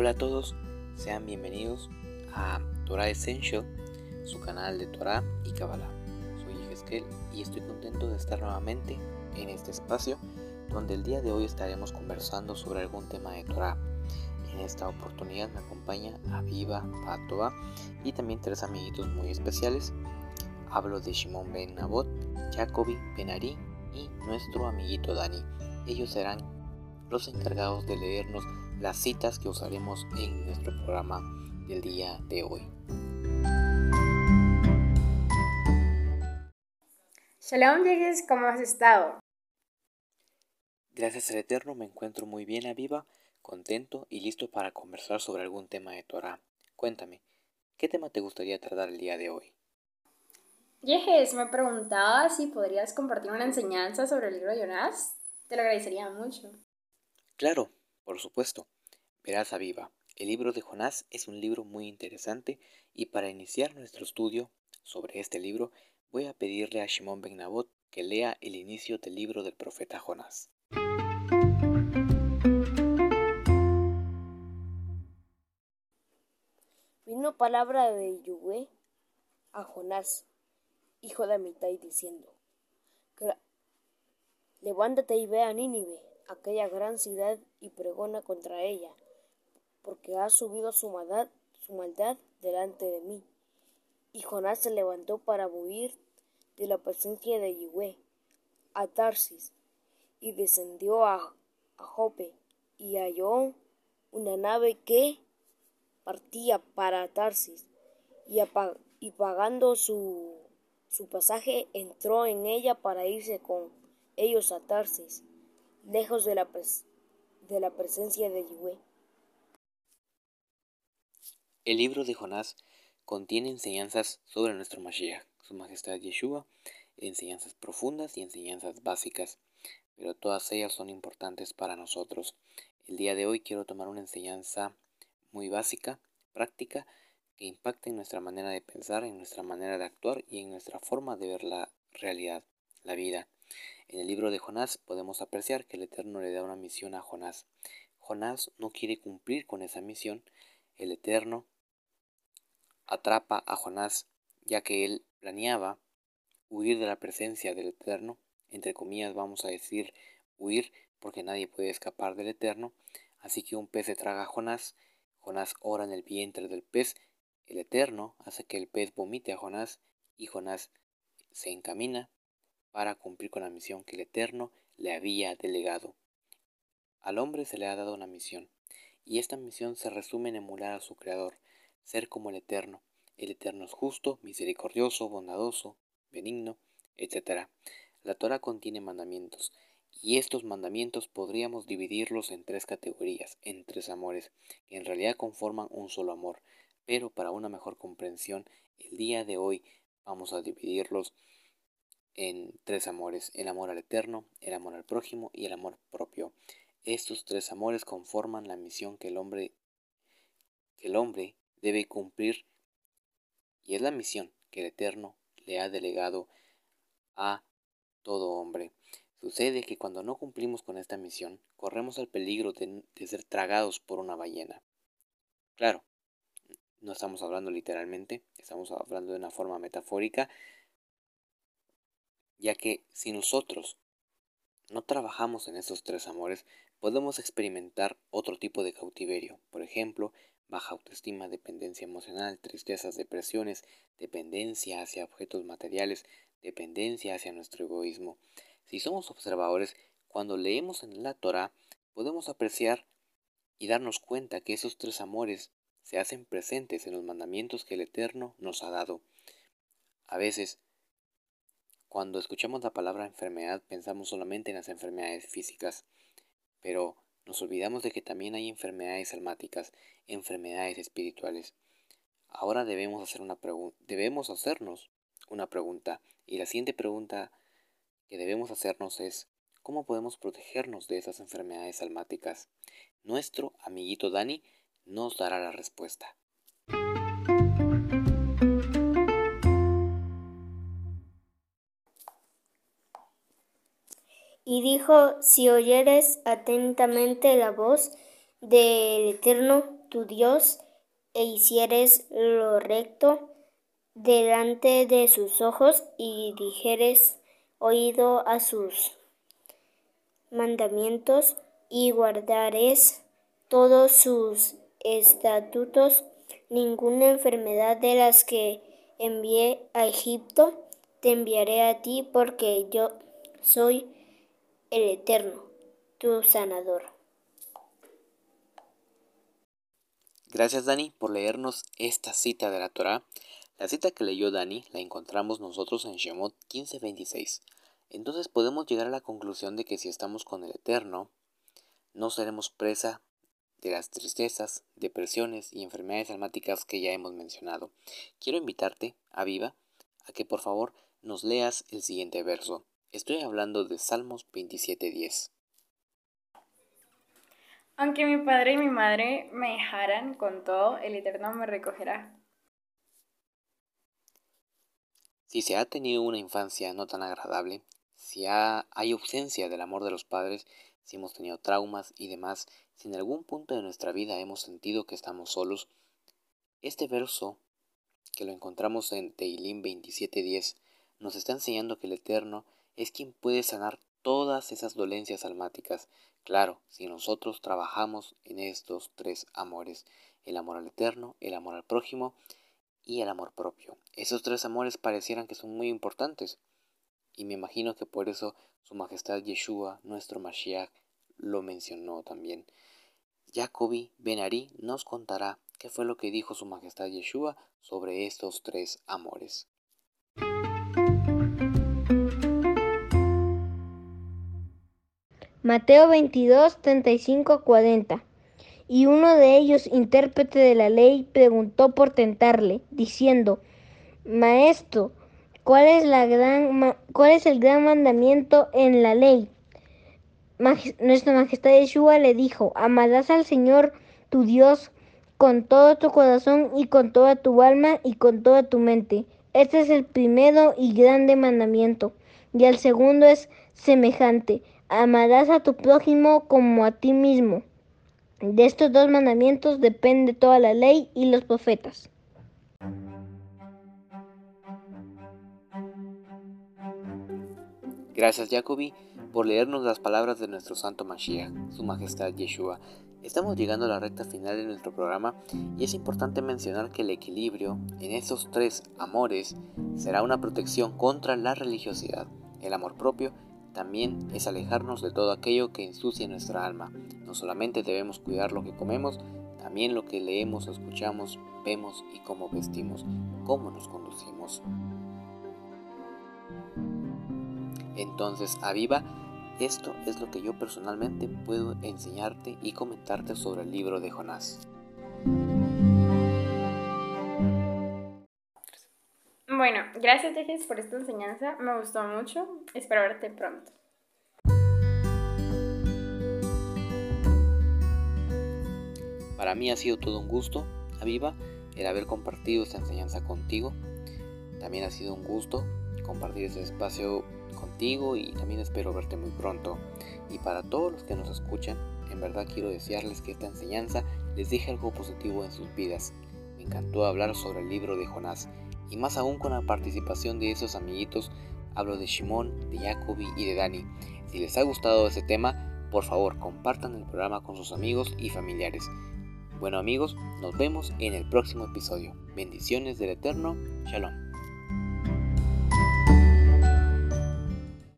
Hola a todos, sean bienvenidos a Torah Essential, su canal de Torah y Kabbalah. Soy Ezequiel y estoy contento de estar nuevamente en este espacio donde el día de hoy estaremos conversando sobre algún tema de Torah. En esta oportunidad me acompaña Aviva Patoa y también tres amiguitos muy especiales. Hablo de Shimon Ben Nabot, Jacobi Ben Ari y nuestro amiguito Dani. Ellos serán los encargados de leernos las citas que usaremos en nuestro programa del día de hoy. Shalom, Yegues, ¿cómo has estado? Gracias al Eterno me encuentro muy bien, Aviva, contento y listo para conversar sobre algún tema de Torah. Cuéntame, ¿qué tema te gustaría tratar el día de hoy? Yejes, me preguntaba si podrías compartir una enseñanza sobre el libro de Jonás. Te lo agradecería mucho. Claro, por supuesto. Verás, Aviva, el libro de Jonás es un libro muy interesante y para iniciar nuestro estudio sobre este libro voy a pedirle a Shimon Ben Nabot que lea el inicio del libro del profeta Jonás. Vino palabra de Yahweh a Jonás, hijo de Amitai, diciendo, Levántate y ve a Nínive, aquella gran ciudad, y pregona contra ella, porque ha subido su maldad, su maldad delante de mí. Y Jonás se levantó para huir de la presencia de Yahweh a Tarsis, y descendió a, Jope, y halló una nave que partía para Tarsis, y, y pagando su, su pasaje entró en ella para irse con ellos a Tarsis, lejos de la, de la presencia de Yahweh. El libro de Jonás contiene enseñanzas sobre nuestro Mashiach, su majestad Yeshua, enseñanzas profundas y enseñanzas básicas, pero todas ellas son importantes para nosotros. El día de hoy quiero tomar una enseñanza muy básica, práctica, que impacte en nuestra manera de pensar, en nuestra manera de actuar y en nuestra forma de ver la realidad, la vida. En el libro de Jonás podemos apreciar que el Eterno le da una misión a Jonás. Jonás no quiere cumplir con esa misión, el Eterno atrapa a Jonás, ya que él planeaba huir de la presencia del Eterno, entre comillas vamos a decir huir porque nadie puede escapar del Eterno, así que un pez se traga a Jonás, Jonás ora en el vientre del pez, el Eterno hace que el pez vomite a Jonás y Jonás se encamina para cumplir con la misión que el Eterno le había delegado. Al hombre se le ha dado una misión, y esta misión se resume en emular a su Creador, ser como el Eterno. El Eterno es justo, misericordioso, bondadoso, benigno, etc. La Torah contiene mandamientos, y estos mandamientos podríamos dividirlos en tres categorías, en tres amores, que en realidad conforman un solo amor, pero para una mejor comprensión, el día de hoy vamos a dividirlos en tres amores, el amor al eterno, el amor al prójimo y el amor propio. Estos tres amores conforman la misión que el hombre, que el hombre debe cumplir y es la misión que el Eterno le ha delegado a todo hombre. Sucede que cuando no cumplimos con esta misión, corremos el peligro de, de ser tragados por una ballena. Claro, no estamos hablando literalmente, estamos hablando de una forma metafórica, ya que si nosotros no trabajamos en estos tres amores, podemos experimentar otro tipo de cautiverio, por ejemplo, baja autoestima, dependencia emocional, tristezas, depresiones, dependencia hacia objetos materiales, dependencia hacia nuestro egoísmo. Si somos observadores, cuando leemos en la Torah, podemos apreciar y darnos cuenta que esos tres amores se hacen presentes en los mandamientos que el Eterno nos ha dado. A veces, cuando escuchamos la palabra enfermedad, pensamos solamente en las enfermedades físicas, pero nos olvidamos de que también hay enfermedades almáticas, enfermedades espirituales. Ahora debemos, hacer una debemos hacernos una pregunta, y la siguiente pregunta que debemos hacernos es, ¿cómo podemos protegernos de esas enfermedades almáticas? Nuestro amiguito Dani nos dará la respuesta. Y dijo, si oyeres atentamente la voz del Eterno, tu Dios e hicieres lo recto delante de sus ojos y dijeres oído a sus mandamientos y guardares todos sus estatutos, ninguna enfermedad de las que envié a Egipto te enviaré a ti porque yo soy el Eterno, tu sanador. Gracias Dani por leernos esta cita de la Torá. La cita que leyó Dani la encontramos nosotros en Shemot 15:26. Entonces podemos llegar a la conclusión de que si estamos con el Eterno, no seremos presa de las tristezas, depresiones y enfermedades almáticas que ya hemos mencionado. Quiero invitarte, a Viva, a que por favor nos leas el siguiente verso. Estoy hablando de Salmos 27:10. Aunque mi padre y mi madre me dejaran con todo, el Eterno me recogerá. Si se ha tenido una infancia no tan agradable, si hay ausencia del amor de los padres, si hemos tenido traumas y demás, si en algún punto de nuestra vida hemos sentido que estamos solos, este verso, que lo encontramos en Teilim 27.10, nos está enseñando que el Eterno es quien puede sanar todas esas dolencias almáticas. Claro, si nosotros trabajamos en estos tres amores, el amor al Eterno, el amor al prójimo y el amor propio. Esos tres amores parecieran que son muy importantes. Y me imagino que por eso Su Majestad Yeshua, nuestro Mashiach, lo mencionó también. Jacobi Benari nos contará qué fue lo que dijo Su Majestad Yeshua sobre estos tres amores. Mateo 22, 35, 40. Y uno de ellos, intérprete de la ley, preguntó por tentarle, diciendo, Maestro, ¿cuál es, la gran, ¿cuál es el gran mandamiento en la ley? Nuestra Majestad Yeshua le dijo, amarás al Señor tu Dios con todo tu corazón y con toda tu alma y con toda tu mente. Este es el primero y grande mandamiento. Y el segundo es semejante amarás a tu prójimo como a ti mismo. De estos dos mandamientos depende toda la ley y los profetas. Gracias Jacobi por leernos las palabras de nuestro Santo Mashiach, Su Majestad Yeshua. Estamos llegando a la recta final de nuestro programa y es importante mencionar que el equilibrio en esos tres amores será una protección contra la religiosidad, el amor propio también es alejarnos de todo aquello que ensucia nuestra alma. No solamente debemos cuidar lo que comemos, también lo que leemos, escuchamos, vemos y cómo vestimos, cómo nos conducimos. Entonces, Aviva, esto es lo que yo personalmente puedo enseñarte y comentarte sobre el libro de Jonás. Bueno, gracias Tejes por esta enseñanza, me gustó mucho, espero verte pronto. Para mí ha sido todo un gusto, Aviva, el haber compartido esta enseñanza contigo. También ha sido un gusto compartir este espacio contigo y también espero verte muy pronto. Y para todos los que nos escuchan, en verdad quiero desearles que esta enseñanza les deje algo positivo en sus vidas. Me encantó hablar sobre el libro de Jonás y más aún con la participación de esos amiguitos, hablo de Shimon, de Jacobi y de Dani. Si les ha gustado este tema, por favor compartan el programa con sus amigos y familiares. Bueno amigos, nos vemos en el próximo episodio. Bendiciones del Eterno. Shalom.